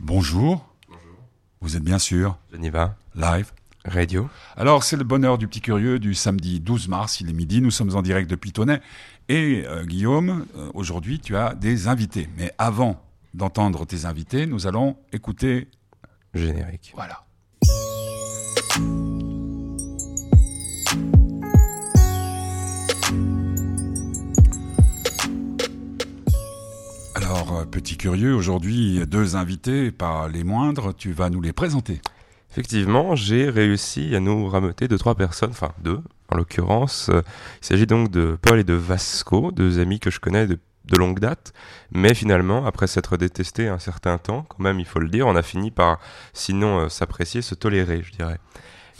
Bonjour. Vous êtes bien sûr Geneva, live. radio. Alors, c'est le bonheur du petit curieux du samedi 12 mars, il est midi, nous sommes en direct depuis Tonnet. Et euh, Guillaume, euh, aujourd'hui, tu as des invités. Mais avant d'entendre tes invités, nous allons écouter. Générique. Voilà. Alors, euh, petit curieux, aujourd'hui, deux invités, pas les moindres, tu vas nous les présenter. Effectivement, j'ai réussi à nous rameuter deux, trois personnes, enfin deux en l'occurrence. Euh, Il s'agit donc de Paul et de Vasco, deux amis que je connais de, de longue date. Mais finalement, après s'être détestés un certain temps, quand même, il faut le dire, on a fini par, sinon euh, s'apprécier, se tolérer, je dirais.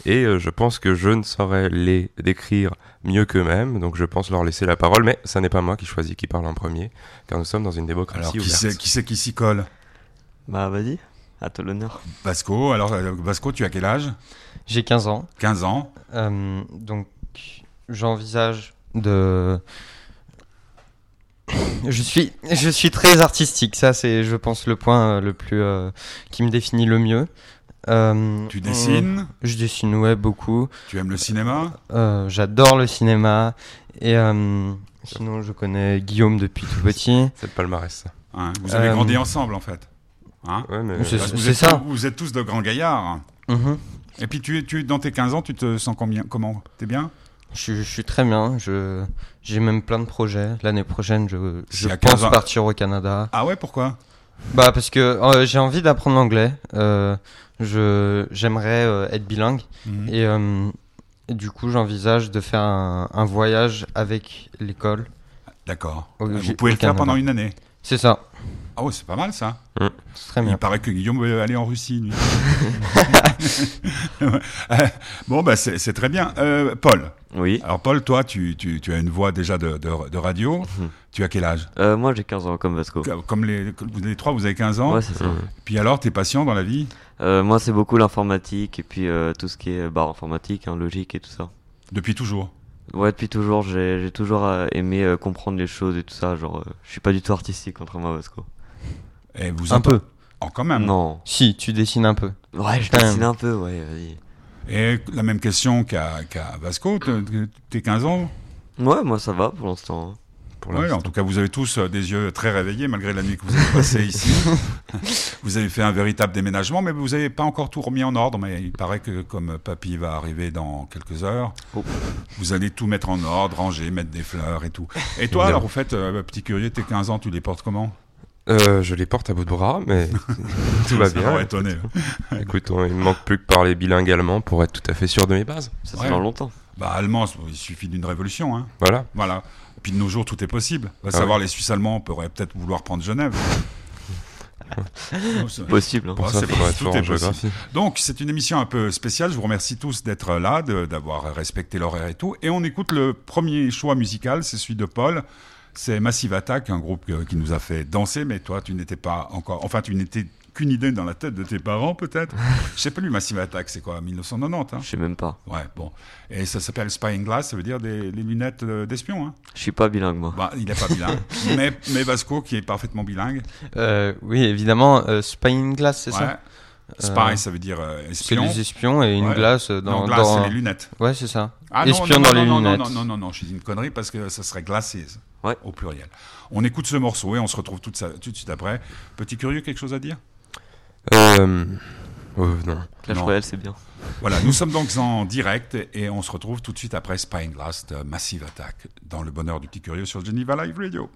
Et euh, je pense que je ne saurais les décrire mieux qu'eux-mêmes, donc je pense leur laisser la parole, mais ça n'est pas moi qui choisis qui parle en premier, car nous sommes dans une démocratie Alors, qui c'est qui, s'y colle? Bah vas-y, à toi l'honneur. Vasco, alors euh, Vasco, tu as quel âge? J'ai 15 ans, 15 ans. euh, donc j'envisage de... Je suis, je suis très artistique, ça c'est je pense le point le plus euh, qui me définit le mieux. Euh, Tu dessines, Je dessine ouais beaucoup. tu aimes le cinéma? Euh, J'adore le cinéma et euh, sinon je connais Guillaume depuis tout petit. C'est le palmarès, ça. hein Vous avez Euh, grandi ensemble en fait. Hein? Ouais, mais C'est- vous, êtes, ça. vous êtes tous de grands gaillards. Mhm. Et puis tu, tu, dans tes 15 ans, tu te sens combien Comment? T'es bien? Je, je suis très bien. Je j'ai même plein de projets. L'année prochaine, je, je à 15 pense ans- partir au Canada. Ah ouais, pourquoi? Bah parce que euh, j'ai envie d'apprendre l'anglais. Euh, je j'aimerais euh, être bilingue Mhm. et, euh, et du coup j'envisage de faire un, un voyage avec l'école. D'accord. Au- Vous pouvez le faire pendant une année. C'est ça. Ah ouais, c'est pas mal ça. C'est très Il bien. paraît que Guillaume veut aller en Russie, lui. Euh, bon, bah c'est très bien. Euh, Paul, Oui. alors Paul, toi, tu, tu, tu as une voix déjà de, de, de radio. Mhm. Tu as quel âge? Euh, moi j'ai 15 ans comme Vasco. Comme les, les trois, vous avez 15 ans. Ouais c'est ça. Puis alors, t'es patient dans la vie? Moi c'est beaucoup l'informatique et puis euh, tout ce qui est barre informatique, hein, logique et tout ça. depuis toujours. Ouais depuis toujours j'ai toujours euh, aimé euh, comprendre les choses et tout ça. Genre euh, je suis pas du tout artistique contrairement à Vasco. Et vous Un en- peu. Oh, quand même. Non. Si tu dessines un peu. Ouais je Quand dessine même. un peu ouais vas-y. Et la même question qu'à Vasco. t'es- T'es 15 ans? Ouais moi ça va pour l'instant. Pour l'instant. en tout cas, vous avez tous euh, des yeux très réveillés malgré la nuit que vous avez passée ici. vous avez fait un véritable déménagement, mais vous n'avez pas encore tout remis en ordre. Mais il paraît que comme papy va arriver dans quelques heures, Oh. vous allez tout mettre en ordre, ranger, mettre des fleurs et tout. Et toi, alors, au fait, euh, petit curieux, tes 15 ans, tu les portes comment? Euh, je les porte à bout de bras, mais tout va Ça bien. étonné. Écoute, on- il me manque plus que parler bilingue allemand pour être tout à fait sûr de mes bases. Ça Ouais. longtemps. Bah, allemand, il suffit d'une révolution. Hein. Voilà. Voilà. Et puis de nos jours, tout est possible. Va Ah savoir, les Suisses allemands pourraient peut-être vouloir prendre Genève. Non, Possible. hein. Pour ça, tout est possible. Donc, c'est une émission un peu spéciale. Je vous remercie tous d'être là, de- d'avoir respecté l'horaire et tout. Et on écoute le premier choix musical, c'est celui de Paul. C'est Massive Attack, un groupe euh, qui nous a fait danser, mais toi, tu n'étais pas encore. Enfin, tu n'étais qu'une idée dans la tête de tes parents, peut-être. Je sais pas, lui, Massive Attack, c'est quoi 1990, hein Je sais même pas. Ouais, bon. Et ça s'appelle Spying Glass, ça veut dire des, les lunettes euh, d'espion, hein Je suis pas bilingue moi. bah, Il n'est pas bilingue. mais, mais Vasco, qui est parfaitement bilingue. Euh, oui évidemment. Euh, Spying Glass c'est ouais. ça. Spy, Euh, ça veut dire euh, C'est espion. les espions et une Ouais. glace dans. non, glace, dans- c'est les lunettes. Ouais c'est ça. Ah non, Espion non, dans non, les non, lunettes. Non, non, non, non, je dis une connerie parce que ça serait glacé Ouais. au pluriel. On écoute ce morceau et on se retrouve tout, ça, tout de suite après. Petit curieux, quelque chose à dire? Euh... euh, non. Clash Non. Royale c'est bien. Voilà, nous sommes donc en direct et on se retrouve tout de suite après Spying Glass de Massive Attack dans le bonheur du petit curieux sur Geneva Live Radio.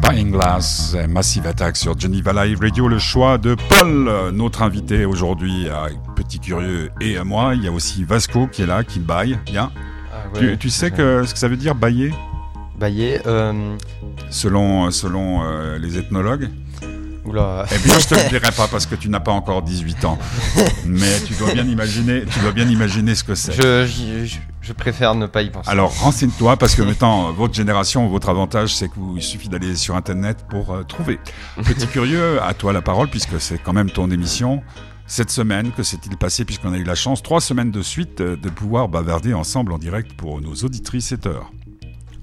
Glass, et Massive Attack sur Geneva Live Radio, le choix de Paul, notre invité aujourd'hui, à Petit Curieux et à moi. Il y a aussi Vasco qui est là, qui baille. Bien. Ah, tu, tu sais que, ce que ça veut dire bailler? Bailler, euh... selon, selon euh, les ethnologues Oula. Eh bien, je te le dirai pas parce que tu n'as pas encore 18 ans. Mais tu dois bien imaginer, tu dois bien imaginer ce que c'est. Je, je, je- je préfère ne pas y penser. Alors renseigne-toi parce que maintenant votre génération, votre avantage, c'est qu'il suffit d'aller sur internet pour euh, trouver. Petit curieux, à toi la parole puisque c'est quand même ton émission. Cette semaine, que s'est-il passé puisqu'on a eu la chance trois semaines de suite euh, de pouvoir bavarder ensemble en direct pour nos auditrices et heures.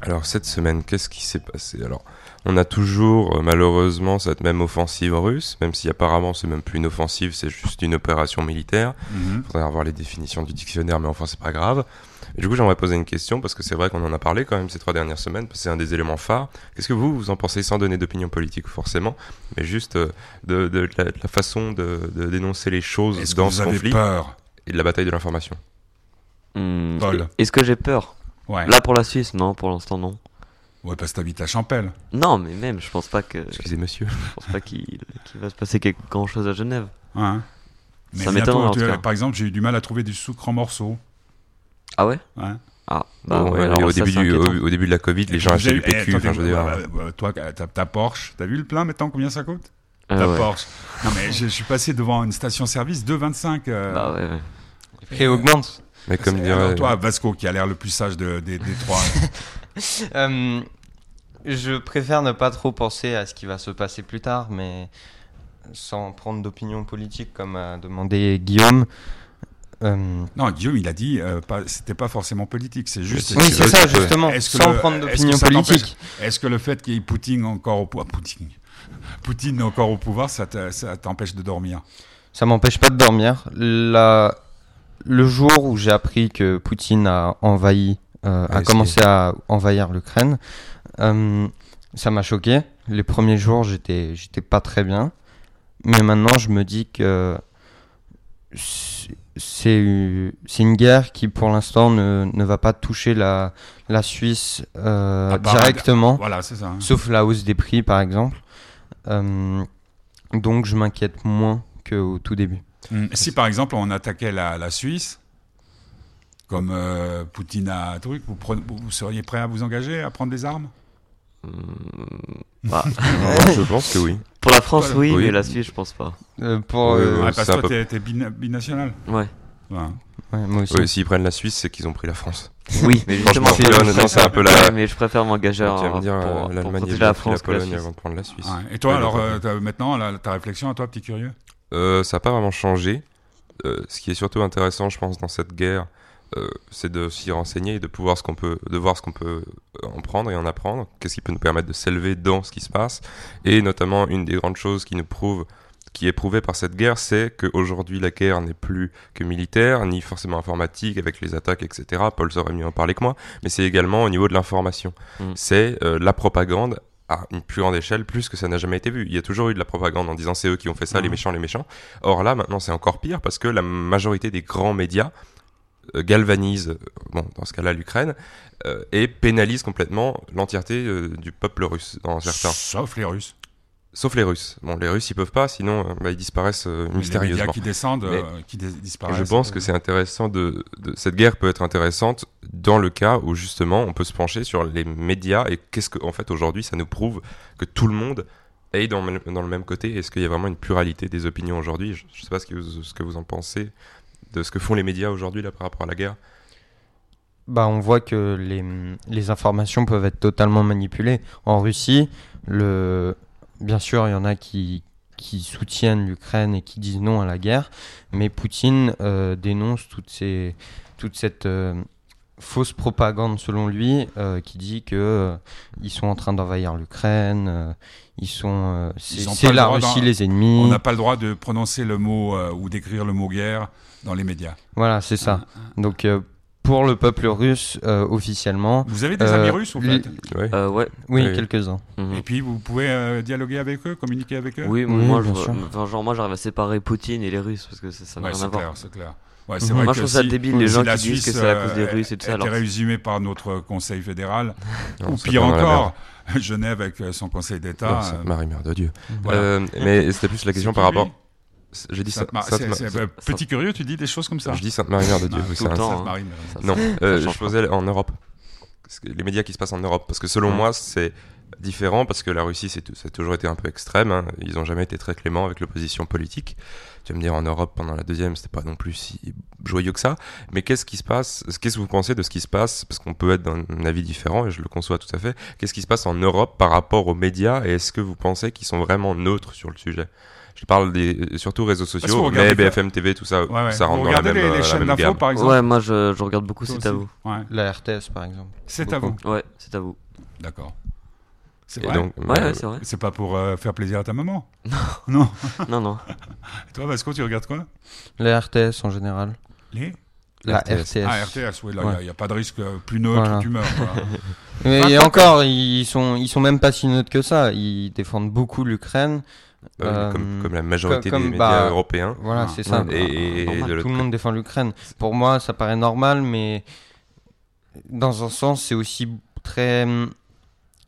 Alors cette semaine, qu'est-ce qui s'est passé? Alors, on a toujours euh, malheureusement cette même offensive russe, même si apparemment c'est même plus une offensive, c'est juste une opération militaire. Mhm. Faudrait avoir les définitions du dictionnaire, mais enfin c'est pas grave. Et du coup, j'aimerais poser une question parce que c'est vrai qu'on en a parlé quand même ces trois dernières semaines, parce que c'est un des éléments phares. Qu'est-ce que vous, vous en pensez sans donner d'opinion politique forcément, mais juste euh, de, de la, de la façon de, de dénoncer les choses Est-ce que dans vous ce avez conflit peur et de la bataille de l'information? Hmm, Paul. Est-ce que j'ai peur? Ouais. Là pour la Suisse, non, pour l'instant non. Ouais, parce que t'habites à Champel. Non, mais même, je pense pas que, je Excusez monsieur. pense pas qu'il va se passer quelque grand chose à Genève. Hein Mais Ça cas. par exemple, j'ai eu du mal à trouver du sucre en morceaux. Ah ouais? Ouais. Ah, bah Bon, ouais, ouais, alors au, ça, début du, au, au début de la Covid, les gens achetaient du eh, PQ. attendez, enfin, je veux dire, bah, bah, bah, toi, ta, ta Porsche, t'as vu le plein maintenant combien ça coûte? Ah Ta ouais. Porsche. Non mais je, je suis passé devant une station-service 2,25. Euh, Bah ouais, ouais. Les prix augmentent. mais comme dirait. alors toi, Vasco, qui a l'air le plus sage de- des, des trois. Euh, je préfère ne pas trop penser à ce qui va se passer plus tard, mais sans prendre d'opinion politique comme a demandé Guillaume. Euh, non, Guillaume, il a dit, euh, c'était pas forcément politique, c'est juste. Oui, c'est ça, justement, sans le- prendre d'opinion politique. Est-ce que le fait qu'il y ait Poutine encore au pouvoir, Poutine, Poutine encore au pouvoir, ça t'empêche de dormir? Ça m'empêche pas de dormir. La... Le jour où j'ai appris que Poutine a envahi, euh, a commencé à envahir l'Ukraine, euh, ça m'a choqué. Les premiers jours, j'étais, j'étais pas très bien. Mais maintenant, je me dis que c'est- c'est une guerre qui, pour l'instant, ne, ne va pas toucher la, la Suisse euh, directement. Voilà, c'est ça. hein. Sauf la hausse des prix, par exemple. Euh, donc, je m'inquiète moins qu'au tout début. Mm. Si par exemple on attaquait la, la Suisse, comme euh, Poutine a un truc, vous, prenez- vous- vous seriez prêt à vous engager, à prendre des armes? Bah, Ouais, je pense que oui. pour la France, oui, Oui. mais la Suisse, je pense pas. Euh, pour, euh, oui. Ouais, Parce que toi, peu- t'es, t'es bina- binational. Ouais. Ouais. ouais, moi aussi. Oui, s'ils prennent la Suisse, c'est qu'ils ont pris la France. Oui, mais justement, c'est préfère- un peu la- Ouais, mais je préfère m'engager en- pour, euh, pour l'Allemagne a protéger la France la Pologne avant de prendre la Suisse. Ouais. Et toi, Ouais, alors, euh, maintenant, la- ta réflexion à toi, petit curieux? Euh, ça n'a pas vraiment changé. Euh, ce qui est surtout intéressant, je pense, dans cette guerre, euh, c'est de s'y renseigner et de pouvoir ce qu'on peut, de voir ce qu'on peut euh, en prendre et en apprendre. Qu'est-ce qui peut nous permettre de s'élever dans ce qui se passe? Et notamment, une des grandes choses qui nous prouve, qui est prouvée par cette guerre, c'est qu'aujourd'hui la guerre n'est plus que militaire, ni forcément informatique avec les attaques, etc. Paul saurait mieux en parler que moi. Mais c'est également au niveau de l'information. Mm. C'est euh, la propagande à une plus grande échelle, plus que ça n'a jamais été vu. Il y a toujours eu de la propagande en disant c'est eux qui ont fait ça, les méchants, les méchants. Or là, maintenant, c'est encore pire parce que la majorité des grands médias euh, galvanisent, euh, bon, dans ce cas-là, l'Ukraine, euh, et pénalisent complètement l'entièreté euh, du peuple russe, dans certains. Sauf les Russes. Sauf les Russes. Bon, les Russes, ils peuvent pas, sinon, euh, bah, ils disparaissent euh, Les médias mystérieusement. qui descendent, qui disparaissent. je pense que c'est intéressant de, de- cette guerre peut être intéressante dans le cas où justement on peut se pencher sur les médias et qu'est-ce que en fait aujourd'hui ça nous prouve que tout le monde est dans, le- dans le même côté. Est-ce qu'il y a vraiment une pluralité des opinions aujourd'hui? Je, je sais pas ce que, vous, ce que vous en pensez de ce que font les médias aujourd'hui là par rapport à la guerre. Bah, on voit que les, informations peuvent être totalement manipulées. En Russie, le... bien sûr, il y en a qui, qui soutiennent l'Ukraine et qui disent non à la guerre, mais Poutine euh, dénonce toutes ces, toute cette euh, fausse propagande, selon lui, euh, qui dit que euh, ils sont en train d'envahir l'Ukraine, euh, ils sont, euh, c'est c'est la Russie les ennemis. On n'a pas le droit de prononcer le mot euh, ou d'écrire le mot guerre dans les médias. Voilà, c'est ça. Donc, euh, pour le peuple russe euh, officiellement. Vous avez des Euh, amis russes ou fait Ouais. Euh, ouais. Oui, Oui. quelques-uns. mhm. Et puis vous pouvez euh, dialoguer avec eux, communiquer avec eux? Oui, Oui, moi, bien je, genre, moi, j'arrive à séparer Poutine et les Russes parce que ça ça n'a Ouais, rien c'est à voir. clair, c'est clair. Ouais, c'est Mhm. vrai Moi, que je trouve ça débile, les si gens qui disent que Suisse, c'est à cause des euh, Russes et tout ça. Alors, résumé par notre Conseil fédéral, Non, ou pire encore, Genève avec euh, son Conseil d'État. Non, Sainte Marie, mère de Dieu. voilà. Euh, mais c'était plus la question par rapport. J'ai dit Sainte euh, Petit curieux, tu dis des choses comme ça Je dis Sainte Marie, mère de Dieu. Un- temps, hein. Non, euh, je posais en Europe. Les médias qui se passent en Europe. Parce que selon Ouais. moi, c'est différent parce que la Russie, c'est, ça a toujours été un peu extrême. hein. Ils n'ont jamais été très cléments avec l'opposition politique. Tu vas me dire, en Europe, pendant la deuxième, c'était pas non plus si joyeux que ça. Mais qu'est-ce qui se passe Qu'est-ce que vous pensez de ce qui se passe? Parce qu'on peut être d'un avis différent et je le conçois tout à fait. Qu'est-ce qui se passe en Europe par rapport aux médias? Et est-ce que vous pensez qu'ils sont vraiment neutres sur le sujet? Je parle des surtout réseaux vous sociaux, regardez mais BFM TV, tout ça, Ouais, ouais. ça Vous rentre dans la regardez même, les, euh, les la chaînes d'infos, par exemple Ouais, moi, je, je regarde beaucoup, c'est à vous. Ouais. La RTS, par exemple. C'est à vous. Ouais, c'est à vous. d'accord. C'est Et vrai donc, Ouais, euh, ouais, c'est vrai. C'est pas pour euh, faire plaisir à ta maman Non. Non, non. Et toi, Vasco, tu regardes quoi? La RTS en général. Les? La RTS. Ah, RTS, oui, là, il Ouais. n'y a, pas de risque euh, plus neutre Voilà. que tu meurs. quoi. Mais et encore, ils sont, ils sont même pas si neutres que ça. Ils défendent beaucoup l'Ukraine. euh, Euh, comme, comme la majorité comme- des médias bah, européens. Voilà, Ah. c'est ça. Ouais, Et, de Tout le monde défend l'Ukraine. Pour moi, ça paraît normal, mais dans un sens, c'est aussi très.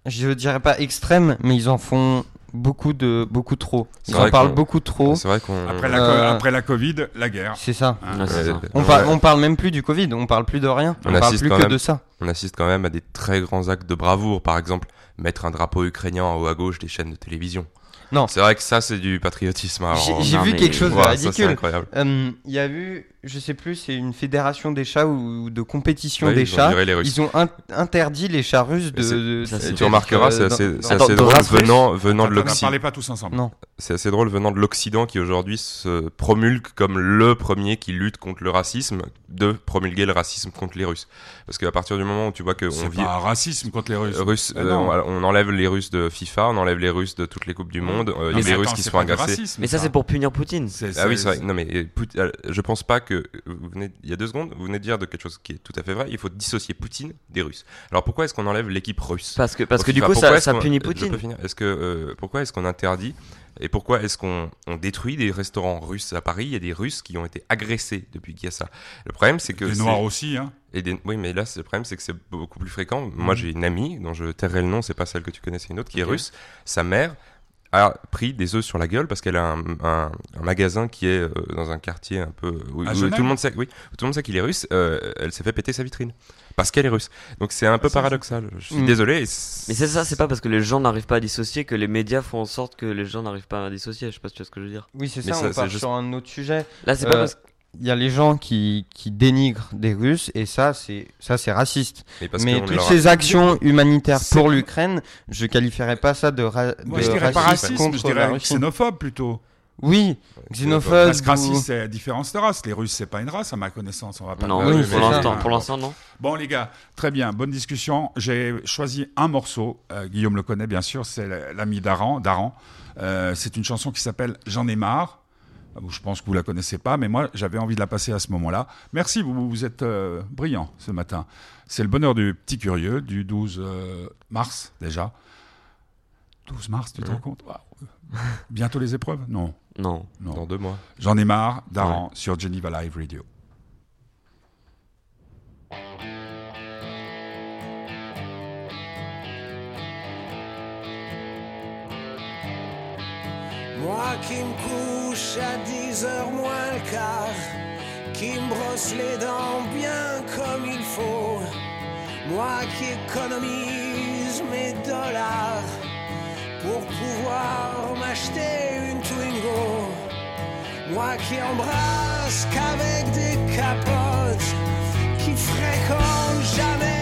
Je dirais pas extrême, mais ils en font beaucoup de beaucoup trop. Ils en parlent beaucoup trop. C'est vrai qu'on. Après, la, Euh, après la Covid, la guerre. C'est ça. Hein. Ouais, c'est Euh, ça. On, ouais, par- on parle même plus du Covid, on parle plus de rien. On On, parle assiste plus quand que même- de ça. on assiste quand même à des très grands actes de bravoure. Par exemple, mettre un drapeau ukrainien en haut à gauche des chaînes de télévision. Non. C'est vrai que ça, c'est du patriotisme. J'ai vu mais- quelque chose de ridicule. incroyable. Hum, Il y a eu, je sais plus, c'est une fédération des chats ou de compétition Oui, des chats. les. Ils ont in- interdit les chats russes de. De- ça, tu remarqueras, c'est assez, dans- drôle venant, venant de l'Occident. parlez pas tous ensemble. Non. C'est assez drôle venant de l'Occident qui aujourd'hui se promulgue comme le premier qui lutte contre le racisme, de promulguer le racisme contre les Russes. Parce qu'à partir du moment où tu vois qu'on C'est vit pas un racisme contre les Russes. Russes, Mais euh, on, on enlève les Russes de FIFA, on enlève les Russes de toutes les coupes du monde. euh, Il y a des Russes qui se font agacer. Mais ça, c'est pour punir Poutine. Ah oui, c'est- vrai. Non, mais euh, je pense pas que vous venez, il y a deux secondes, vous venez de dire de quelque chose qui est tout à fait vrai. Il faut dissocier Poutine des Russes. Alors pourquoi est-ce qu'on enlève l'équipe russe? Parce que, parce que du coup, ça, ça punit peux Poutine. Est-ce que euh, pourquoi est-ce qu'on interdit et pourquoi est-ce qu'on on détruit des restaurants russes à Paris? Il y a des Russes qui ont été agressés depuis qu'il y a ça. Le problème, c'est que Les c'est- Noirs aussi, hein. et des- oui, mais là, le problème, c'est que c'est beaucoup plus fréquent. Moi, j'ai une amie, dont je tairai le nom, c'est pas celle que tu connais, c'est une autre, qui est russe. Sa mère a pris des œufs sur la gueule parce qu'elle a un, un- un magasin qui est euh, dans un quartier un peu où, tout le monde sait, oui, où tout le monde sait qu'il est russe. euh, elle s'est fait péter sa vitrine parce qu'elle est russe. Donc c'est un peu Ah, paradoxal. Je suis Mm. désolé. Mais c'est ça, c'est pas parce que les gens n'arrivent pas à dissocier que les médias font en sorte que les gens n'arrivent pas à dissocier. Je sais pas si tu vois ce que je veux dire. Oui, c'est Mais ça, ça, on part juste- sur un autre sujet. Là, c'est Euh, pas parce que. Il y a les gens qui, qui dénigrent des Russes et ça, c'est ça, c'est raciste. Mais, parce Mais qu'on toutes a- ces actions humanitaires pour l'Ukraine, je qualifierais pas ça de, ra- Moi, de je dirais pas contre je la dirais Russie. xénophobe plutôt. Oui, xénophobe. Parce que ou- raciste, c'est différence de race. Les Russes, c'est pas une race, à ma connaissance. On va pas Non, oui, pour l'instant, pour l'instant, non. Bon, les gars, très bien, bonne discussion. J'ai choisi un morceau. euh, Guillaume le connaît, bien sûr. C'est l'ami d'Aran. d'Aran. Euh, c'est une chanson qui s'appelle J'en ai marre. Je pense que vous la connaissez pas, mais moi, j'avais envie de la passer à ce moment-là. Merci, vous, vous êtes euh, brillant ce matin. C'est le bonheur du petit curieux du 12 euh, mars, déjà. 12 mars, tu te rends compte? Waouh. Bientôt les épreuves? Non, Non. non. dans deux mois. J'en ai marre d'Aran sur Geneva Live Radio. Moi qui me à 10 heures moins le quart, qui me brosse les dents bien comme il faut. Moi qui économise mes dollars pour pouvoir m'acheter une Twingo. Moi qui embrasse qu'avec des capotes, qui fréquente jamais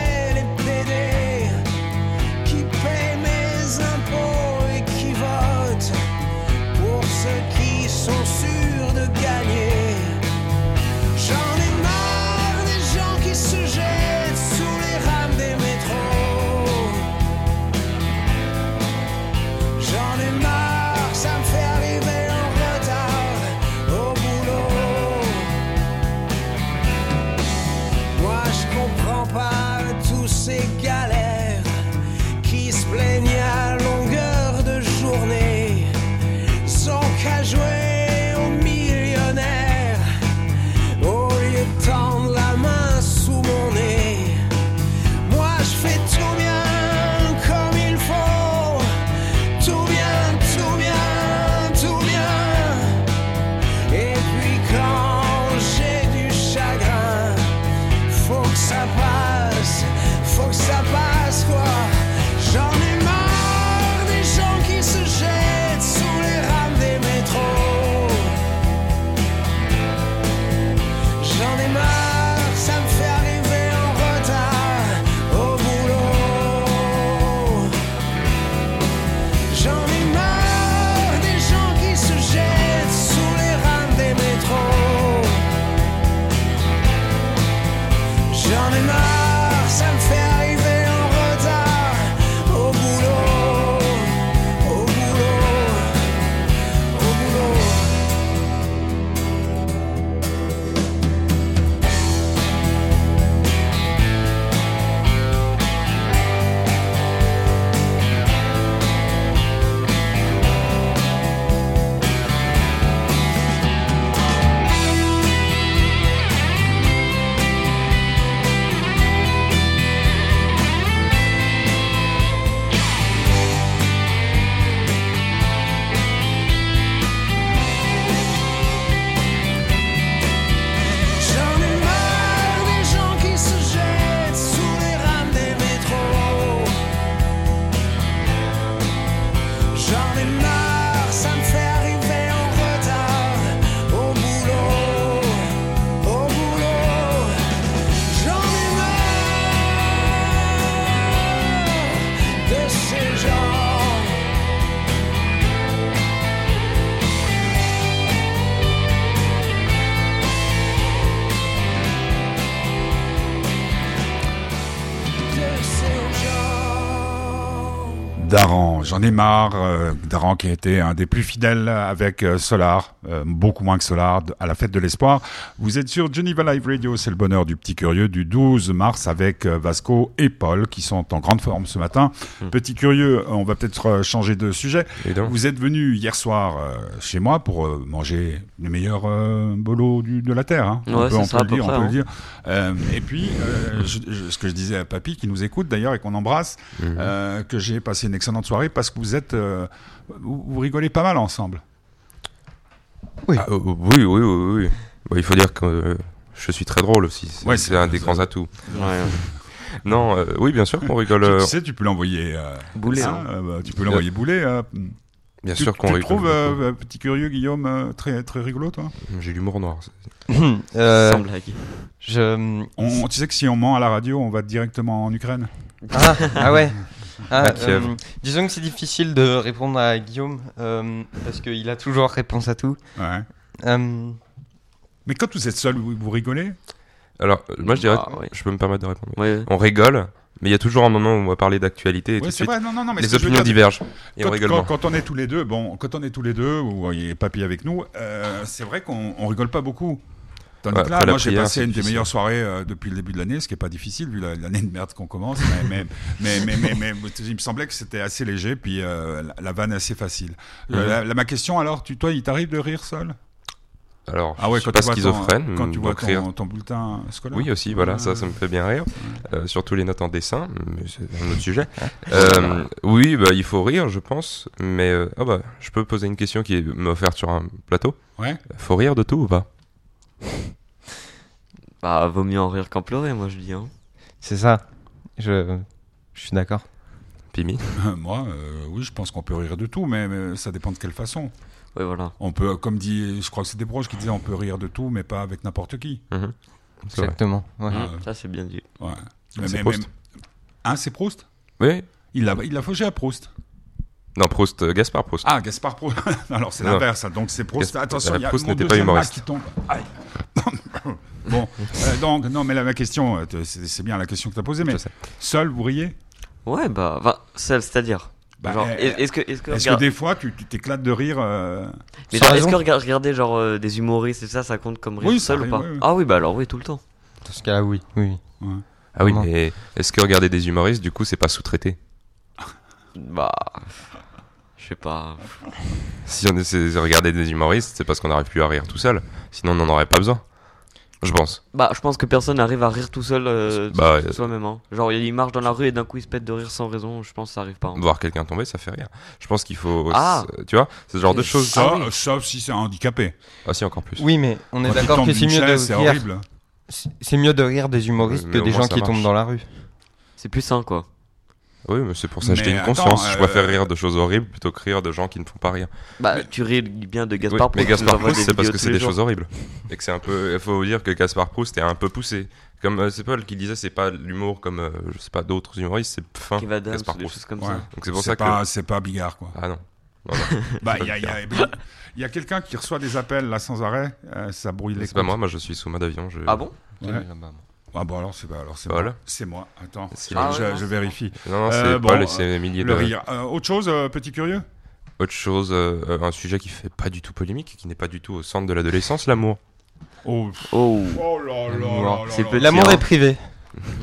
j'en ai marre. Daran qui a été un des plus fidèles avec euh, Solar, euh, beaucoup moins que Solar, à la fête de l'espoir. Vous êtes sur Geneva Live Radio, c'est le bonheur du petit curieux du 12 mars avec euh, Vasco et Paul qui sont en grande forme ce matin. Hmm. Petit curieux, on va peut-être changer de sujet. Vous êtes venu hier soir euh, chez moi pour euh, manger les meilleurs euh, bolos du- de la terre. Hein. on peut, on le dire, on peut le hein. dire. Et puis, je- je- ce que je disais à Papy qui nous écoute d'ailleurs et qu'on embrasse, Mhm. que j'ai passé une excellente soirée parce que vous êtes, vous, vous rigolez pas mal ensemble. Ah, euh, oui, oui, oui, oui. Bah, il faut dire que euh, je suis très drôle aussi. C'est Ouais, c'est c'est- un des grands atouts. Ouais. Non, euh, oui, bien sûr qu'on rigole. Tu, tu sais, tu peux l'envoyer. Euh, Boulet, hein, hein. euh, bah, tu peux l'envoyer bouler. euh, bien tu sûr tu qu'on le rigole. trouves, beaucoup. euh, petit curieux Guillaume, euh, très très rigolo, toi? J'ai l'humour noir. Euh, Sans blague. je... On, tu sais que si on ment à la radio, on va directement en Ukraine. Ah, ah ouais. Ah, À Kiev. euh, disons que c'est difficile de répondre à Guillaume euh, parce qu'il a toujours réponse à tout. Ouais. Euh, Mais quand vous êtes seul, vous, vous rigolez? Alors, moi, je dirais, Ah, ouais. je peux me permettre de répondre. Ouais. On rigole, mais il y a toujours un moment où on va parler d'actualité et Ouais, tout de c'est suite, vrai. Non, non, non. Mais ce les opinions dire, divergent et quand, on est tous les deux, bon, quand on est tous les deux, ou il y a Papy avec nous, euh, c'est vrai qu'on on rigole pas beaucoup. Tandis Ouais, que là, moi j'ai passé une des meilleures soirées euh, depuis le début de l'année, ce qui est pas difficile vu la- l'année de merde qu'on commence. mais, mais, mais, mais, il me semblait que c'était assez léger, puis euh, la, vanne assez facile. Euh, ma question alors, tu, toi, il t'arrive de rire seul? Alors, Ah ouais, je suis quand pas tu vois ton- schizophrène, quand tu vois ton, ton bulletin scolaire. Oui, aussi, voilà, ça, ça me fait bien rire. Euh, surtout les notes en dessin, mais c'est un autre sujet. Euh, oui, bah, il faut rire, je pense. Mais ah bah, je peux poser une question qui est m'est offerte sur un plateau. Ouais. Faut rire de tout ou pas? Bah, vaut mieux en rire qu'en pleurer, moi je dis. Hein. c'est ça. Je, je suis d'accord. Pimi Moi, euh, oui, je pense qu'on peut rire de tout, mais, mais ça dépend de quelle façon. Ouais, voilà. On peut, comme dit, je crois que c'est Desbroches qui disait, on peut rire de tout, mais pas avec n'importe qui. Mhm. Exactement. ouais. Ah, Mmh, Ça, c'est bien dit. Ouais. Mais, C'est mais- Proust. mais- Hein, c'est Proust? Oui. Il l'a il l'a fauché à Proust. Non, Proust, euh, Gaspard Proust. Ah, Gaspard Proust. Alors, c'est l'inverse. hein. Donc, c'est Proust. Gas- Attention, il y a Proust mon n'était pas deuxième humoriste. masque qui tombe. Aïe. bon, euh, donc, non, mais la, ma question, euh, te- c'est c'est bien la question que tu as posée, mais Je sais. seul, vous riez? Ouais, bah, enfin, seul, c'est-à-dire. Bah, genre, euh, est- est-ce que, est-ce que, Est-ce que regarde- des fois, tu tu t'éclates de rire euh, mais Sans genre, est-ce raison que rega- regarder genre euh, des humoristes et ça, ça compte comme rire Oui, ça seul ou arrive, pas ouais, ouais. Ah oui, bah alors oui, tout le temps. Dans ce cas-là, oui. oui. Ah oui, mais est-ce que regarder des humoristes, du coup, c'est pas sous-traité? Bah, je sais pas. Si on essaie de regarder des humoristes, c'est parce qu'on n'arrive plus à rire tout seul. Sinon, on n'en aurait pas besoin. Je pense. Bah, je pense que personne n'arrive à rire tout seul euh, Bah, de euh, soi-même. Hein. Genre, il marche dans la rue et d'un coup il se pète de rire sans raison. Je pense que ça arrive pas. hein. Voir quelqu'un tomber, ça fait rire. Je pense qu'il faut. Ah. Tu vois C'est ce genre de choses. ça, Ah oui. Sauf si c'est un handicapé. Ah, si, encore plus. Oui, mais on est d'accord que c'est mieux de chaise, c'est rire. horrible. C'est c'est mieux de rire des humoristes Mais que des gens qui marche. tombent dans la rue. C'est plus sain, quoi. Oui, mais c'est pour s'acheter Mais une attends, conscience. Je préfère euh, rire de choses horribles plutôt que rire de gens qui ne font pas rire. Bah, tu ris bien de Oui, Gaspard mais Proust, nous Gaspard Proust, c'est parce que c'est des jours. choses horribles. Et que c'est un peu. Il faut dire que Gaspard Proust est un peu poussé. Comme euh, c'est Paul qui disait, c'est pas l'humour comme, euh, je sais pas, d'autres humoristes, c'est fin. Kev Adams, Gaspard des Proust. choses comme Ouais. ça. Donc c'est pour ça que. pas, c'est pas Bigard, quoi. Ah non. Non. Bah, il y a, il y a- il y a quelqu'un qui reçoit des appels là sans arrêt. euh, ça brouille les C'est pas moi, moi je suis sous mode avion. Je... Ah bon? Ouais. Ah bon alors c'est pas alors c'est Paul. moi. C'est moi. Attends, C'est je, Ah ouais, je- non, je c'est vérifie. Non, non, c'est Euh, bon, Paul et euh, ses milliers Le de. rire. Euh, autre chose, euh, petit curieux? Autre chose, euh, euh, un sujet qui fait pas du tout polémique, qui n'est pas du tout au centre de l'adolescence, l'amour. Oh, Oh. oh là là L'amour. là là C'est là. petit. L'amour est privé.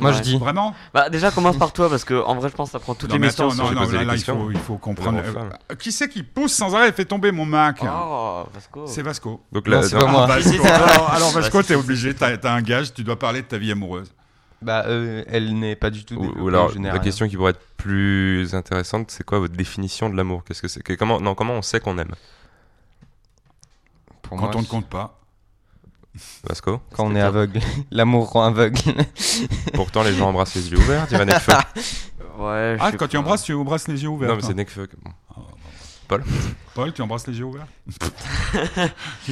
Moi, Ouais. je dis. Vraiment Bah, déjà, commence par toi parce que en vrai, je pense que ça prend toute Non, l'émission. attends, non, non, posé là, les là, il faut, il faut comprendre. Euh, qui c'est qui pousse sans arrêt et fait tomber mon Mac Oh, Vasco. C'est Vasco. Donc Non, là, c'est non, pas moi. Si, si. alors, alors, Vasco, Bah, t'es obligé, t'as t'as un gage, tu dois parler de ta vie amoureuse. Bah, euh, elle n'est pas du tout Ou, alors, la question qui pourrait être plus intéressante, c'est quoi votre définition de l'amour? Qu'est-ce que c'est? Que, comment, non, comment on sait qu'on aime? Pour Quand moi, on ne compte pas. Vasco quand on est aveugle. L'amour rend aveugle. Pourtant, les gens embrassent les yeux ouverts, dirait Nekfeu. Ouais, Ah, quand tu embrasses, tu embrasses les yeux ouverts. non, mais c'est Nekfeu. Bon. Paul, tu embrasses les yeux ouverts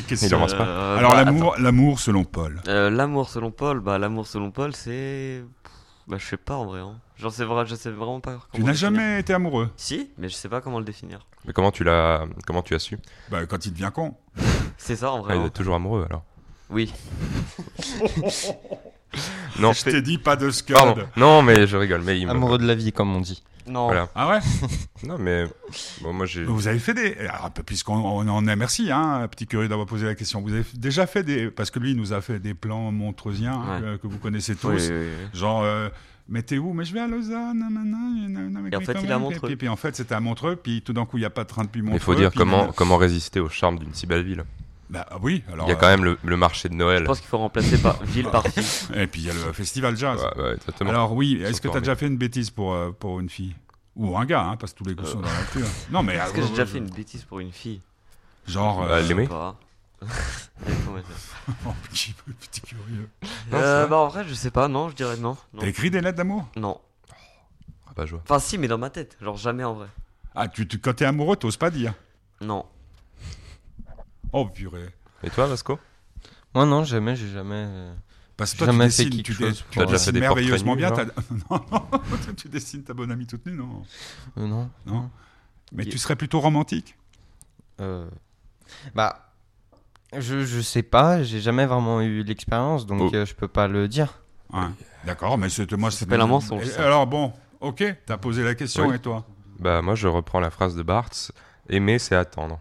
Qu'est-ce Il que- embrasse pas. Euh, Alors, bah, l'amour, l'amour selon Paul. Euh, l'amour selon Paul, bah l'amour selon Paul, c'est. Bah, je sais pas en vrai. Hein. Genre, c'est vrai, je sais vraiment pas. Tu n'as jamais été amoureux Si, mais je sais pas comment le définir. Mais comment tu l'as, comment tu as su bah, Quand il devient con. C'est ça en ah, vrai. Il hein. est toujours amoureux alors. Oui. Non, Je t'ai dit pas de scud. pardon. Non, mais je rigole. Mais il me- Amoureux de la vie, comme on dit. Non. Voilà. Ah ouais Non, mais bon, moi j'ai. Vous avez fait des. Alors, puisqu'on on en est, merci, hein, petit curieux d'avoir posé la question. Vous avez déjà fait des. Parce que lui, il nous a fait des plans montreusiens Ouais. que, que vous connaissez tous. Oui, oui, oui. Genre, euh, mais t'es où Mais je vais à Lausanne. nanana, nanana, avec Et en mes fait, il copains, est à puis- Montreux. Puis, puis en fait, c'était à Montreux. Puis tout d'un coup, il n'y a pas de train depuis Montreux. Il faut dire puis comment, comment résister au charme d'une si belle ville. Bah oui, alors. Il y a quand même le, le marché de Je Noël. pense qu'il faut remplacer par ville par fille. euh, Et puis il y a le festival jazz. Ouais, ouais, exactement. Alors oui, est-ce que tu as déjà fait une bêtise pour, euh, pour une fille? Ou un gars, hein, parce que tous les goûts sont dans la nature. Non, mais. Est-ce que euh, j'ai déjà euh, fait une bêtise pour une fille? Genre. Bah, euh. Pas. Ça oh, petit, petit curieux. Non, Euh, bah en vrai, je sais pas, non, je dirais non. Non. T'as écrit des lettres d'amour? Non. Ah, bah, joie. Enfin, si, mais dans ma tête. Genre jamais en vrai. Ah, tu, tu, quand t'es amoureux, t'oses pas dire? Non. Oh purée. Et toi, Vasco? Moi, non, jamais, j'ai jamais. euh, Parce que toi, Jamais tu fait dessines, quelque tu, chose tu Tu as déjà dessines fait des portraits merveilleusement bien. non, non, tu dessines ta bonne amie toute nue, non? Euh, non. Non? Mais Il- tu serais plutôt romantique? Euh, bah, je, je sais pas, j'ai jamais vraiment eu l'expérience, donc Oh. euh, je peux pas le dire. Ouais. D'accord, mais c'était moi. s'appelle un mensonge, ça. Alors bon, ok, t'as posé la question Oui. et toi? Bah, moi, je reprends la phrase de Barthes Aimer, c'est attendre.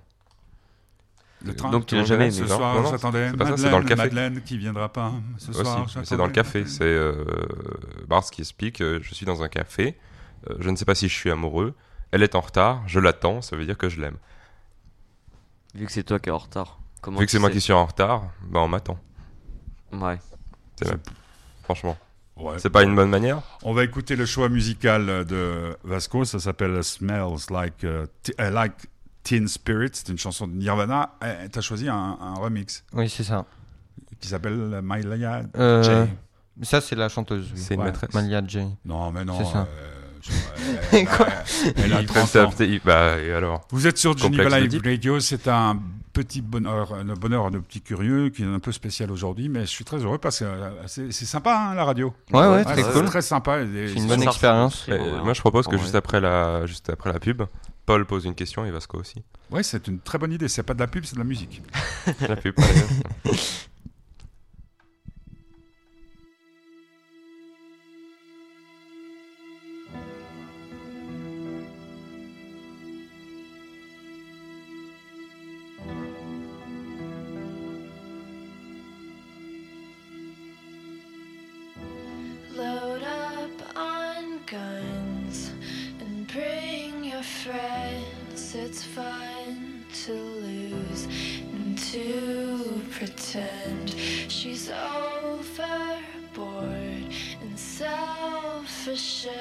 Le train Donc tu l'as jamais Ce soir, Non, non, j'attendais c'est pas ça, Madeleine, c'est dans le café. Madeleine qui viendra pas ce Aussi, soir. c'est dans le café. C'est euh, Barthes qui explique euh, Je suis dans un café, euh, je ne sais pas si je suis amoureux, elle est en retard, je l'attends, ça veut dire que je l'aime. Vu que c'est toi qui es en retard. Comment Vu que c'est moi qui suis en retard, bah, on m'attend. Ouais. C'est. Franchement, Ouais. c'est pas une bonne manière On va écouter le choix musical de Vasco, ça s'appelle Smells Like, uh, T- uh, like Teen Spirit, c'est une chanson de Nirvana. Eh, T'as choisi un, un remix Oui, c'est ça. qui s'appelle Malia Euh, J. Ça, c'est la chanteuse. oui. C'est une Ouais. maîtresse. Malia J. Non, mais non. C'est ça. euh, elle, Quoi elle- elle a Il 30 fait ans. ça, il- Bah, et alors Vous êtes sur Geneva Live. Radio, c'est un petit bonheur, un bonheur de petit curieux qui est un peu spécial aujourd'hui, mais je suis très heureux parce que euh, c'est sympa hein, la radio. Ouais, ouais, Ouais, très c'est cool. très sympa. C'est une bonne expérience. Euh, Moi, je propose que juste après, la, juste après la pub, Paul pose une question et Vasco aussi. Ouais, c'est une très bonne idée. C'est pas de la pub, c'est de la musique. la pub, 是谁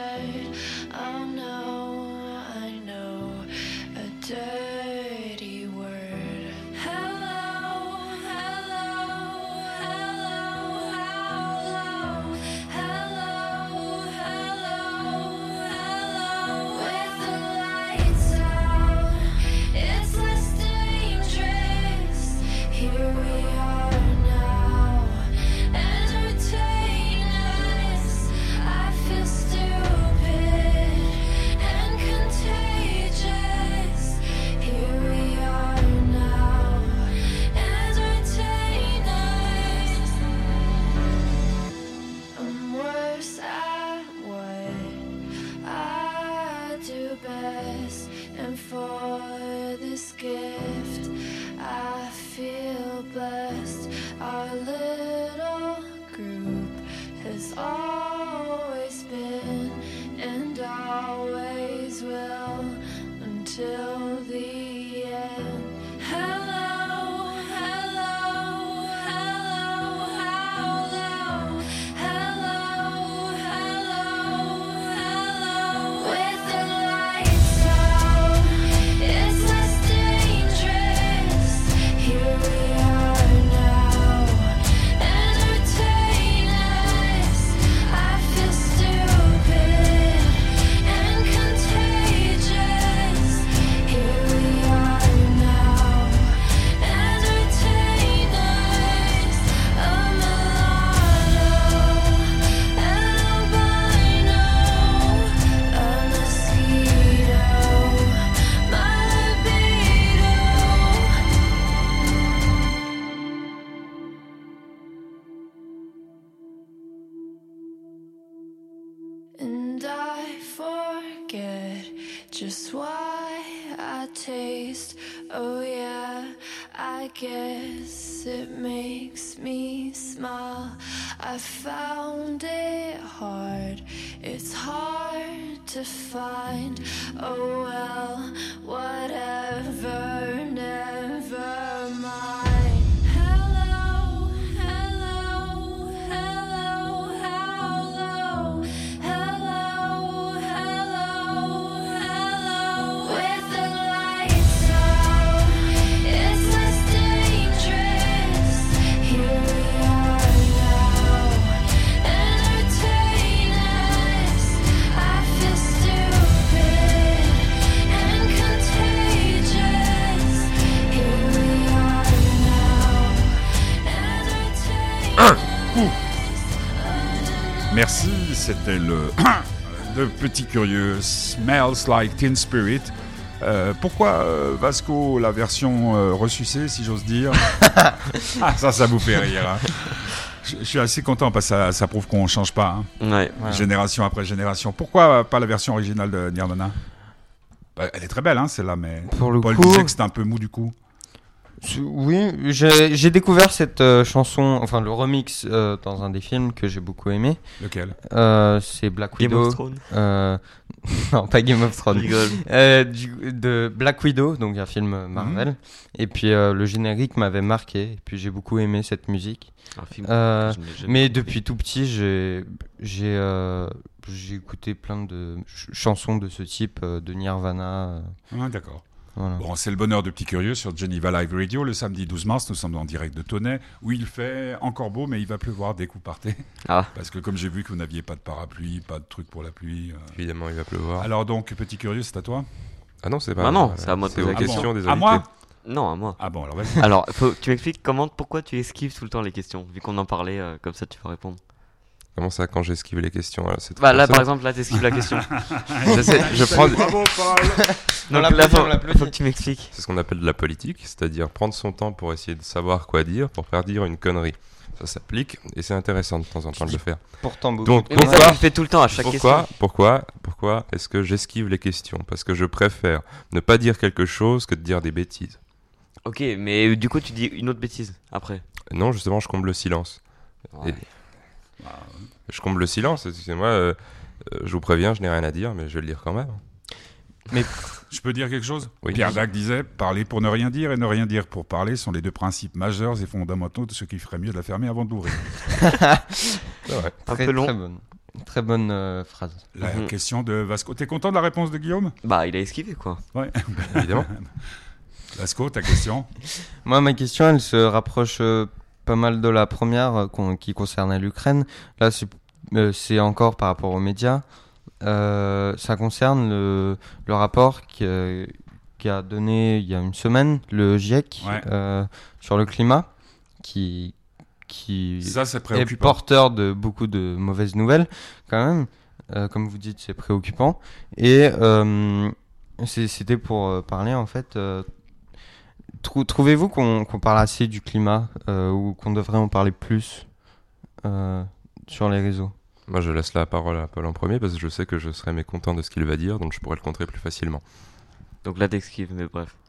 le, le petit curieux Smells Like Teen Spirit. Euh, pourquoi euh, Vasco la version euh, ressucée, si j'ose dire Ah, ça, ça vous fait rire. hein. Je, je suis assez content parce que ça, ça prouve qu'on ne change pas, hein, Ouais. Génération après génération. Pourquoi pas la version originale de Nirvana? Bah, Elle est très belle, hein, celle-là, mais Pour le Paul coup, disait que c'était un peu mou du coup. Oui, j'ai découvert cette euh, chanson, enfin le remix euh, dans un des films que j'ai beaucoup aimé. Lequel? Euh, c'est Black Game Widow. of Thrones. Euh, non, pas Game of Thrones. Euh, du- de Black Widow, donc un film Marvel. Et puis euh, le générique m'avait marqué. Et puis j'ai beaucoup aimé cette musique. Un film Euh, mais depuis tout petit, j'ai j'ai euh, j'ai écouté plein de ch- chansons de ce type, euh, de Nirvana. euh, Ah, D'accord. Voilà. Bon, c'est le bonheur de Petit Curieux sur Geneva Live Radio le samedi 12 mars. Nous sommes en direct de Tonnet où il fait encore beau, mais il va pleuvoir dès que vous partez. Ah. Parce que comme j'ai vu que vous n'aviez pas de parapluie, pas de truc pour la pluie. euh. Évidemment, il va pleuvoir. Alors donc, Petit Curieux, c'est à toi? Ah non, c'est pas. Ah non, c'est à moi de C'est poser la questions bon. des À invités. moi Non, à moi. Ah bon, alors vas-y. Alors, faut tu m'expliques comment, pourquoi tu esquives tout le temps les questions, vu qu'on en parlait, euh, comme ça tu vas répondre. Comment ça, quand j'esquive les questions Bah là, ça. par exemple, là t'esquives la question. Je prends. Bravo, Paul On Donc là, faut, que tu m'expliques. C'est ce qu'on appelle de la politique, c'est-à-dire prendre son temps pour essayer de savoir quoi dire, pour faire dire une connerie. Ça s'applique et c'est intéressant de temps en temps de le faire. Pourtant beaucoup. Donc, de Mais ça, Pourquoi tu le fais tout le temps à chaque Pourquoi, question. pourquoi, pourquoi est-ce que j'esquive les questions? Parce que je préfère ne pas dire quelque chose que de dire des bêtises. Ok, mais du coup, tu dis une autre bêtise après. Non, justement, je comble le silence. Ouais. Je comble le silence. Excusez-moi, euh, euh, je vous préviens, je n'ai rien à dire, mais je vais le dire quand même. Je peux dire quelque chose? Oui. Pierre Dac disait parler pour ne rien dire et ne rien dire pour parler sont les deux principes majeurs et fondamentaux de ce qui ferait mieux de la fermer avant de l'ouvrir. Un très, peu long. Très bonne, très bonne euh, phrase. La Mhm. question de Vasco. T'es content de la réponse de Guillaume? Bah, il a esquivé quoi. Ouais. Évidemment. Vasco, ta question? Moi, ma question, elle se rapproche euh, pas mal de la première euh, qui concernait l'Ukraine. Là, c'est euh, c'est encore par rapport aux médias. Euh, ça concerne le, le rapport qui, euh, qui a donné il y a une semaine le GIEC Ouais. euh, sur le climat, qui, qui Ça, c'est est porteur de beaucoup de mauvaises nouvelles, quand même. Comme vous dites, c'est préoccupant. Et c'était pour parler, en fait. Trou- Trouvez-vous qu'on parle assez du climat euh, ou qu'on devrait en parler plus euh, sur les réseaux? Moi, je laisse la parole à Paul en premier parce que je sais que je serai mécontent de ce qu'il va dire, donc je pourrai le contrer plus facilement. Donc là, t'esquives, mais bref.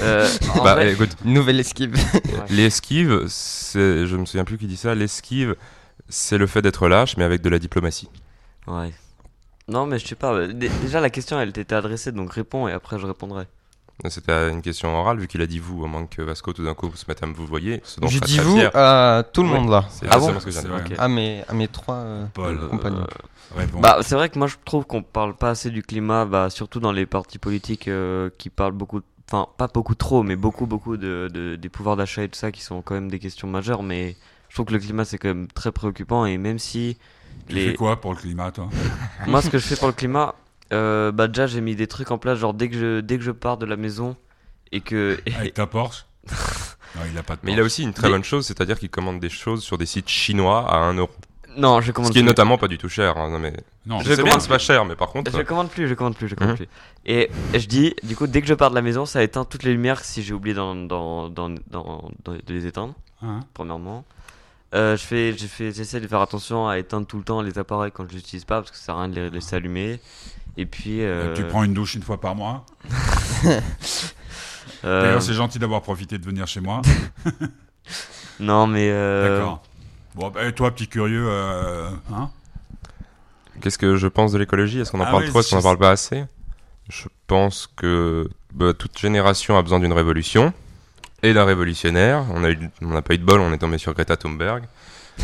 Euh, Bah, vrai- écoute, Nouvelle esquive. l'esquive, je me souviens plus qui dit ça. L'esquive, c'est le fait d'être lâche, mais avec de la diplomatie. Ouais. Non, mais je sais pas. dé- Déjà, la question, elle t'était adressée, donc réponds et après je répondrai. C'était une question orale, vu qu'il a dit vous, au moins que Vasco tout d'un coup se mette à me vous voyez. J'ai dit vous à tout le Ouais. monde là. C'est Ah bon. À mes, à mes trois euh, Paul, Euh, compagnons. Bah, c'est vrai que moi je trouve qu'on parle pas assez du climat, bah, surtout dans les partis politiques euh, qui parlent beaucoup, enfin pas beaucoup trop, mais beaucoup beaucoup de, de- des pouvoirs d'achat et tout ça qui sont quand même des questions majeures. Mais je trouve que le climat c'est quand même très préoccupant et même si tu les, fais quoi pour le climat, toi? Moi ce que je fais pour le climat, euh, bah déjà j'ai mis des trucs en place, genre dès que je dès que je pars de la maison et que Avec ta Porsche Non, il a pas de Mais il a aussi une très Mais- bonne chose, c'est-à-dire qu'il commande des choses sur des sites chinois à 1 euro. non je Ce commande qui est plus. notamment pas du tout cher. hein, non, mais... Non, Je Je commande- c'est pas cher, mais par contre. Je commande plus, je commande plus, je commande Mhm. plus. Et, je dis, du coup, dès que je pars de la maison, ça éteint toutes les lumières si j'ai oublié d'en- d'en- d'en- d'en- d'en- de les éteindre, Hein premièrement. Euh, je fais, j'essaie de faire attention à éteindre tout le temps les appareils quand je les utilise pas parce que ça sert à rien de les laisser allumer. Et puis. euh, Tu prends une douche une fois par mois. euh, D'ailleurs, c'est gentil d'avoir profité de venir chez moi. non, mais. euh, D'accord. Bon, bah, et toi, petit curieux, euh, hein Qu'est-ce que je pense de l'écologie? Est-ce qu'on en Ah parle ouais, trop? Est-ce qu'on en parle pas assez? Je pense que bah, toute génération a besoin d'une révolution et d'un révolutionnaire. On a eu, on n'a pas eu de bol, on est tombé sur Greta Thunberg.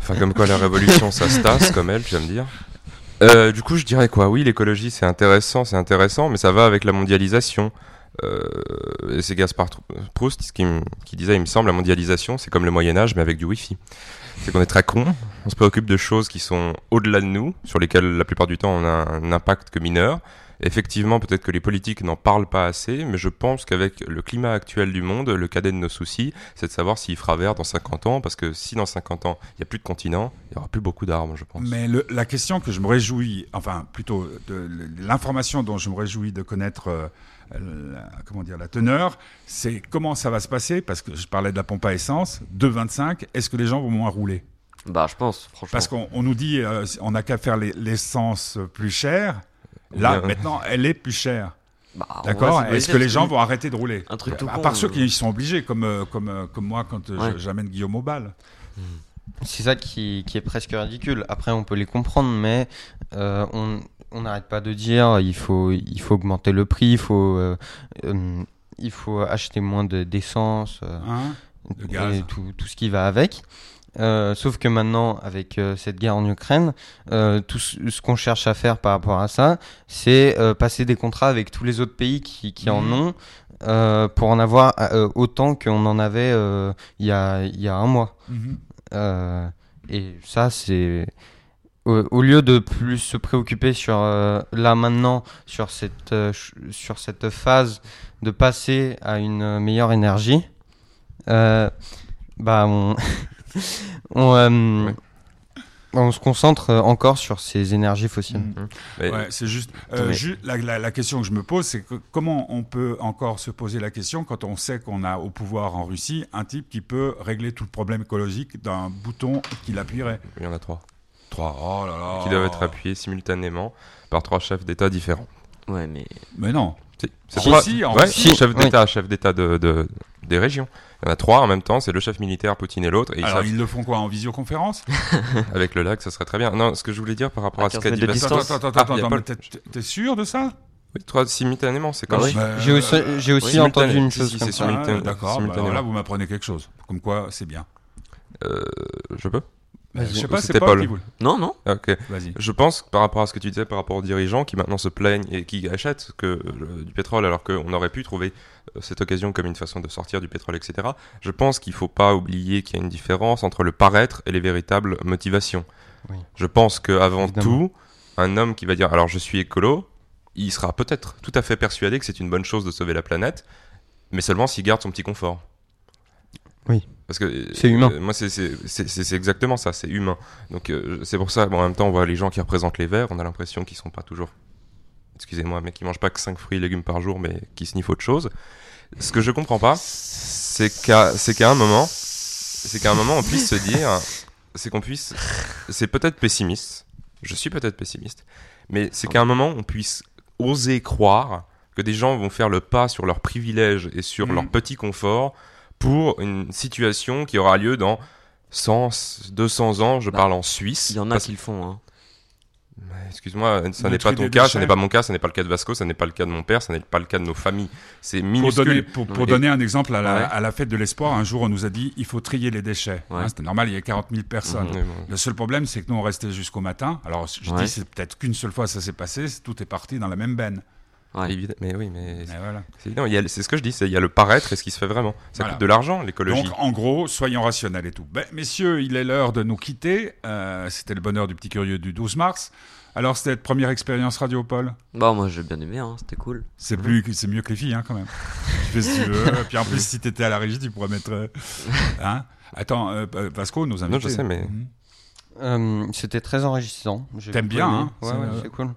enfin, comme quoi la révolution, ça se tasse, comme elle, tu vas me dire. Euh, du coup, je dirais quoi? Oui, l'écologie, c'est intéressant, c'est intéressant, mais ça va avec la mondialisation. Euh, c'est Gaspard Proust qui, qui disait, il me semble, la mondialisation, c'est comme le Moyen Âge, mais avec du Wi-Fi. C'est qu'on est très con, on se préoccupe de choses qui sont au-delà de nous, sur lesquelles la plupart du temps on a un impact que mineur. Effectivement, peut-être que les politiques n'en parlent pas assez, mais je pense qu'avec le climat actuel du monde, le cadet de nos soucis, c'est de savoir s'il fera vert dans 50 ans, parce que si dans 50 ans, il n'y a plus de continent, il n'y aura plus beaucoup d'arbres, je pense. Mais le- la question que je me réjouis, enfin plutôt de, l'information dont je me réjouis de connaître euh, la, comment dire, la teneur, c'est comment ça va se passer, parce que je parlais de la pompe à essence, 2,25, est-ce que les gens vont moins rouler? Bah, je pense, franchement. Parce qu'on on nous dit, euh, on n'a qu'à faire les- l'essence plus chère, là Bien. maintenant elle est plus chère. Bah, D'accord Est-ce que les gens vont arrêter de rouler Un truc tout À con, part ceux euh. qui y sont obligés, comme, euh, comme, euh, comme moi quand Ouais. j'amène Guillaume au bal. C'est ça qui, qui est presque ridicule. Après, on peut les comprendre, mais euh, on on n'arrête pas de dire il faut, il faut augmenter le prix, il faut, euh, euh, il faut acheter moins de- d'essence euh, Hein? De gaz. et tout, tout ce qui va avec. Euh, sauf que maintenant, avec euh, cette guerre en Ukraine, euh, tout ce, ce qu'on cherche à faire par rapport à ça, c'est passer des contrats avec tous les autres pays qui, qui en Mhm. ont pour en avoir autant qu'on en avait il y, a, y a un mois. Mhm. Et ça, c'est. Au, lieu de plus se préoccuper sur euh, là maintenant, sur cette, euh, sur cette phase de passer à une meilleure énergie, euh, bah on, on, euh, Ouais. on se concentre encore sur ces énergies fossiles. Ouais, c'est juste. euh, ju- la, la- la question que je me pose, c'est que comment on peut encore se poser la question quand on sait qu'on a au pouvoir en Russie un type qui peut régler tout le problème écologique d'un bouton qu'il appuierait? Il y en a trois. Trois. Oh là là. Qui doivent être appuyés simultanément par trois chefs d'État différents. Ouais, mais. Mais non. Si, c'est Si, trois- si, ouais, chef Oui. d'État, chef d'État de, de- des régions. Il y en a trois en même temps, c'est le chef militaire, Poutine et l'autre. Alors savent- ils le font quoi en visioconférence avec le lac, ça serait très bien. Non, ce que je voulais dire par rapport À à ce 15 qu'a dit Attends, attends, attends, Ah, attends, pas mais le- t'es- sûr de ça? Oui, trois simultanément, c'est comme Ah oui. Bah, J'ai aussi, j'ai aussi oui, entendu une chose si, c'est. Ah, simultané- D'accord, bah, là vous m'apprenez quelque chose. Comme quoi c'est bien. Euh, je peux? Je Vas-y. sais pas, c'est C'était Paul. Non, non. Ah, Ok. Vas-y. Je pense que par rapport à ce que tu disais par rapport aux dirigeants qui maintenant se plaignent et qui achètent que, euh, du pétrole alors qu'on aurait pu trouver cette occasion comme une façon de sortir du pétrole, etc. Je pense qu'il faut pas oublier qu'il y a une différence entre le paraître et les véritables motivations. Oui. Je pense qu'avant tout, un homme qui va dire alors je suis écolo, il sera peut-être tout à fait persuadé que c'est une bonne chose de sauver la planète, mais seulement s'il garde son petit confort. Oui. Parce que euh, C'est humain. euh, moi, c'est- exactement ça, c'est humain. Donc euh, c'est pour ça, bon, en même temps, on voit les gens qui représentent les verts, on a l'impression qu'ils sont pas toujours, excusez-moi, mais qui mangent pas que 5 fruits et légumes par jour, mais qui sniffent autre chose. Ce que je comprends pas, c'est qu'à c'est qu'à un moment, c'est qu'à un moment, on puisse se dire, c'est qu'on puisse, c'est peut-être pessimiste, je suis peut-être pessimiste, mais c'est qu'à un moment, on puisse oser croire que des gens vont faire le pas sur leurs privilèges et sur Mhm. leur petit confort pour une situation qui aura lieu dans 100, 200 ans, je Bah, parle en Suisse. Il y en a qui le font. Hein. Excuse-moi, ça Le n'est pas ton cas, déchets. ce n'est pas mon cas, ce n'est pas le cas de Vasco, ce n'est pas le cas de mon père, ce n'est pas le cas de nos familles. C'est Pour minuscule. donner, pour, donner un exemple, à la, Ouais. à la fête de l'espoir, un jour on nous a dit il faut trier les déchets. Ouais. Hein, C'était normal, il y a 40 000 personnes. Bon. Le seul problème, c'est que nous, on restait jusqu'au matin. Alors, je dis, c'est peut-être qu'une seule fois ça s'est passé, tout est parti dans la même benne. Ouais. Mais oui, mais voilà. c'est évident. C'est ce que je dis, c'est il y a le paraître et ce qui se fait vraiment. Ça Voilà. coûte de l'argent, l'écologie. Donc, en gros, soyons rationnels et tout. Ben, messieurs, il est l'heure de nous quitter. Euh, C'était le bonheur du petit curieux du 12 mars. Alors, c'était votre première expérience radio, Paul? Bah, moi j'ai bien aimé, hein. c'était cool. C'est plus, c'est mieux que les filles, hein, quand même. tu fais ce que tu veux. Puis en plus, si t'étais à la régie, tu pourrais mettre. euh, hein? Attends, euh, euh, Vasco, nos invités. je sais, mais- Mhm. Euh, C'était très enrichissant. T'aimes bien, hein Ouais, C'est, ouais, c'est cool.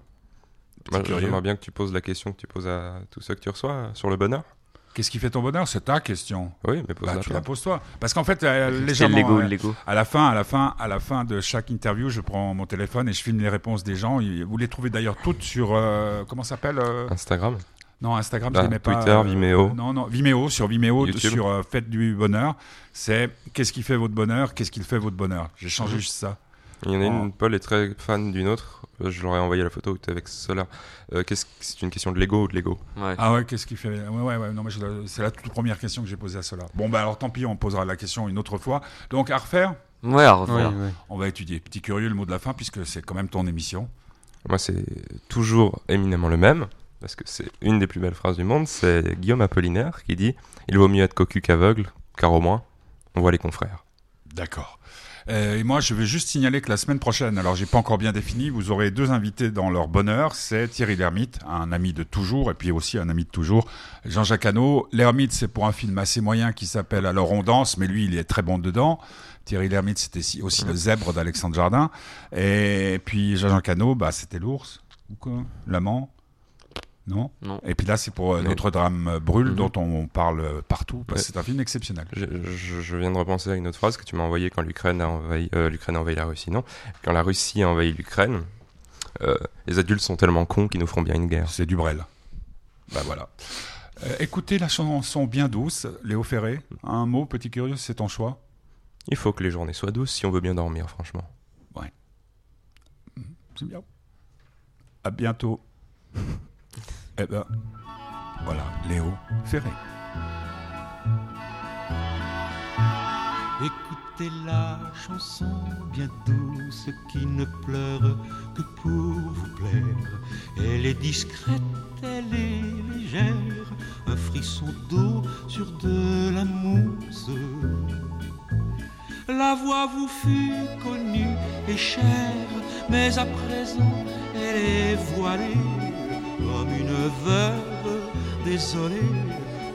J'aimerais bien que tu poses la question que tu poses à tous ceux que tu reçois euh, sur le bonheur. Qu'est-ce qui fait ton bonheur? C'est ta question. Oui, mais pose Bah, la tu toi. la poses toi. Parce qu'en fait, euh, C'est le légèrement, Lego, euh, le Lego. à la fin, à la fin, à la fin de chaque interview, je prends mon téléphone et je filme les réponses des gens. Vous les trouvez d'ailleurs toutes sur euh, comment ça s'appelle euh, Instagram. Non, Instagram, Bah, je mets pas. Twitter, Vimeo. Non, non, Vimeo sur Vimeo YouTube. sur euh, Faites du bonheur. C'est qu'est-ce qui fait votre bonheur? Qu'est-ce qui fait votre bonheur? J'ai changé Mhm. juste ça. Il y en a Oh. une, Paul est très fan d'une autre. Je leur ai envoyé la photo où tu es avec Solar. Euh, qu'est-ce- c'est une question de Lego ou de Lego? Ouais. Ah ouais, qu'est-ce qui fait? Ouais, ouais, ouais. Non, mais je- c'est la toute première question que j'ai posée à cela. Bon, bah alors tant pis, on posera la question une autre fois. Donc à refaire, Ouais, à refaire. oui. on va étudier. Petit curieux, le mot de la fin, puisque c'est quand même ton émission. Moi, c'est toujours éminemment le même, parce que c'est une des plus belles phrases du monde. C'est Guillaume Apollinaire qui dit Il vaut mieux être cocu qu'aveugle, car au moins, on voit les confrères. D'accord. Euh, et moi, je vais juste signaler que la semaine prochaine, alors j'ai pas encore bien défini, vous aurez deux invités dans leur bonheur. C'est Thierry Lhermitte, un ami de toujours, et puis aussi un ami de toujours, Jean-Jacques Hano. Lhermitte, c'est pour un film assez moyen qui s'appelle Alors on danse, mais lui, il est très bon dedans. Thierry Lhermitte, c'était si- aussi le zèbre d'Alexandre Jardin. Et puis Jean-Jacques Hano, bah, c'était l'ours, ou quoi? L'amant? Non Non. Et puis là, c'est pour euh, Non. Notre-Dame euh, brûle, Mhm. dont on parle euh, partout, parce que Ouais. c'est un film exceptionnel. Je, je- je viens de repenser à une autre phrase que tu m'as envoyée quand l'Ukraine a envahi, euh, l'Ukraine a envahi la Russie, non? Quand la Russie a envahi l'Ukraine, euh, les adultes sont tellement cons qu'ils nous feront bien une guerre. C'est du Brel. Bah voilà. Euh, écoutez la chanson bien douce, Léo Ferré. Un mot, petit curieux, c'est ton choix? Il faut que les journées soient douces si on veut bien dormir, franchement. C'est bien. À bientôt. eh ben, voilà, Léo Ferré. Écoutez la chanson bien douce qui ne pleure que pour vous plaire. Elle est discrète, elle est légère, un frisson d'eau sur de la mousse. La voix vous fut connue et chère, mais à présent elle est voilée veuve désolée.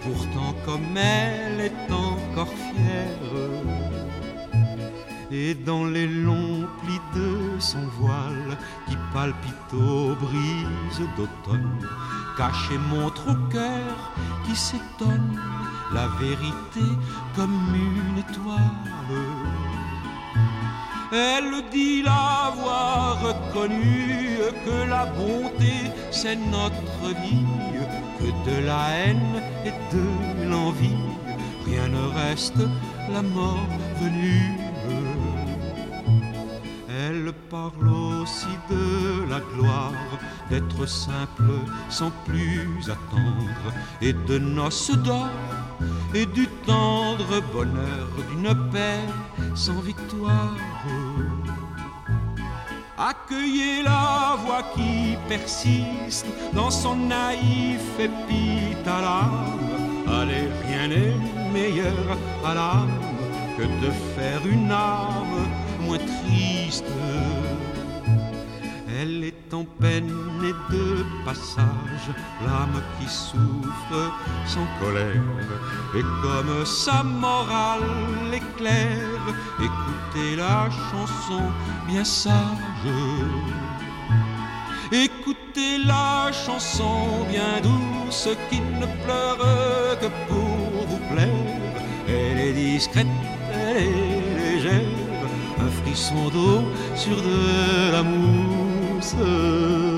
Pourtant, comme elle est encore fière, et dans les longs plis de son voile qui palpite aux brises d'automne, cache et montre au cœur qui s'étonne la vérité comme une étoile. Elle dit l'avoir reconnu que la bonté c'est notre vie, que de la haine et de l'envie rien ne reste, la mort venue. Elle parle aussi de la gloire d'être simple sans plus attendre et de noces d'or et du tendre bonheur d'une paix sans victoire. Accueillez la voix qui persiste dans son naïf épithalame. Allez, rien n'est meilleur à l'âme que de faire une âme moins triste. En peine et de passage, l'âme qui souffre sans colère. Et comme sa morale est claire, écoutez la chanson bien sage. Écoutez la chanson bien douce qui ne pleure que pour vous plaire. Elle est discrète, elle est légère, un frisson d'eau sur de la mousse.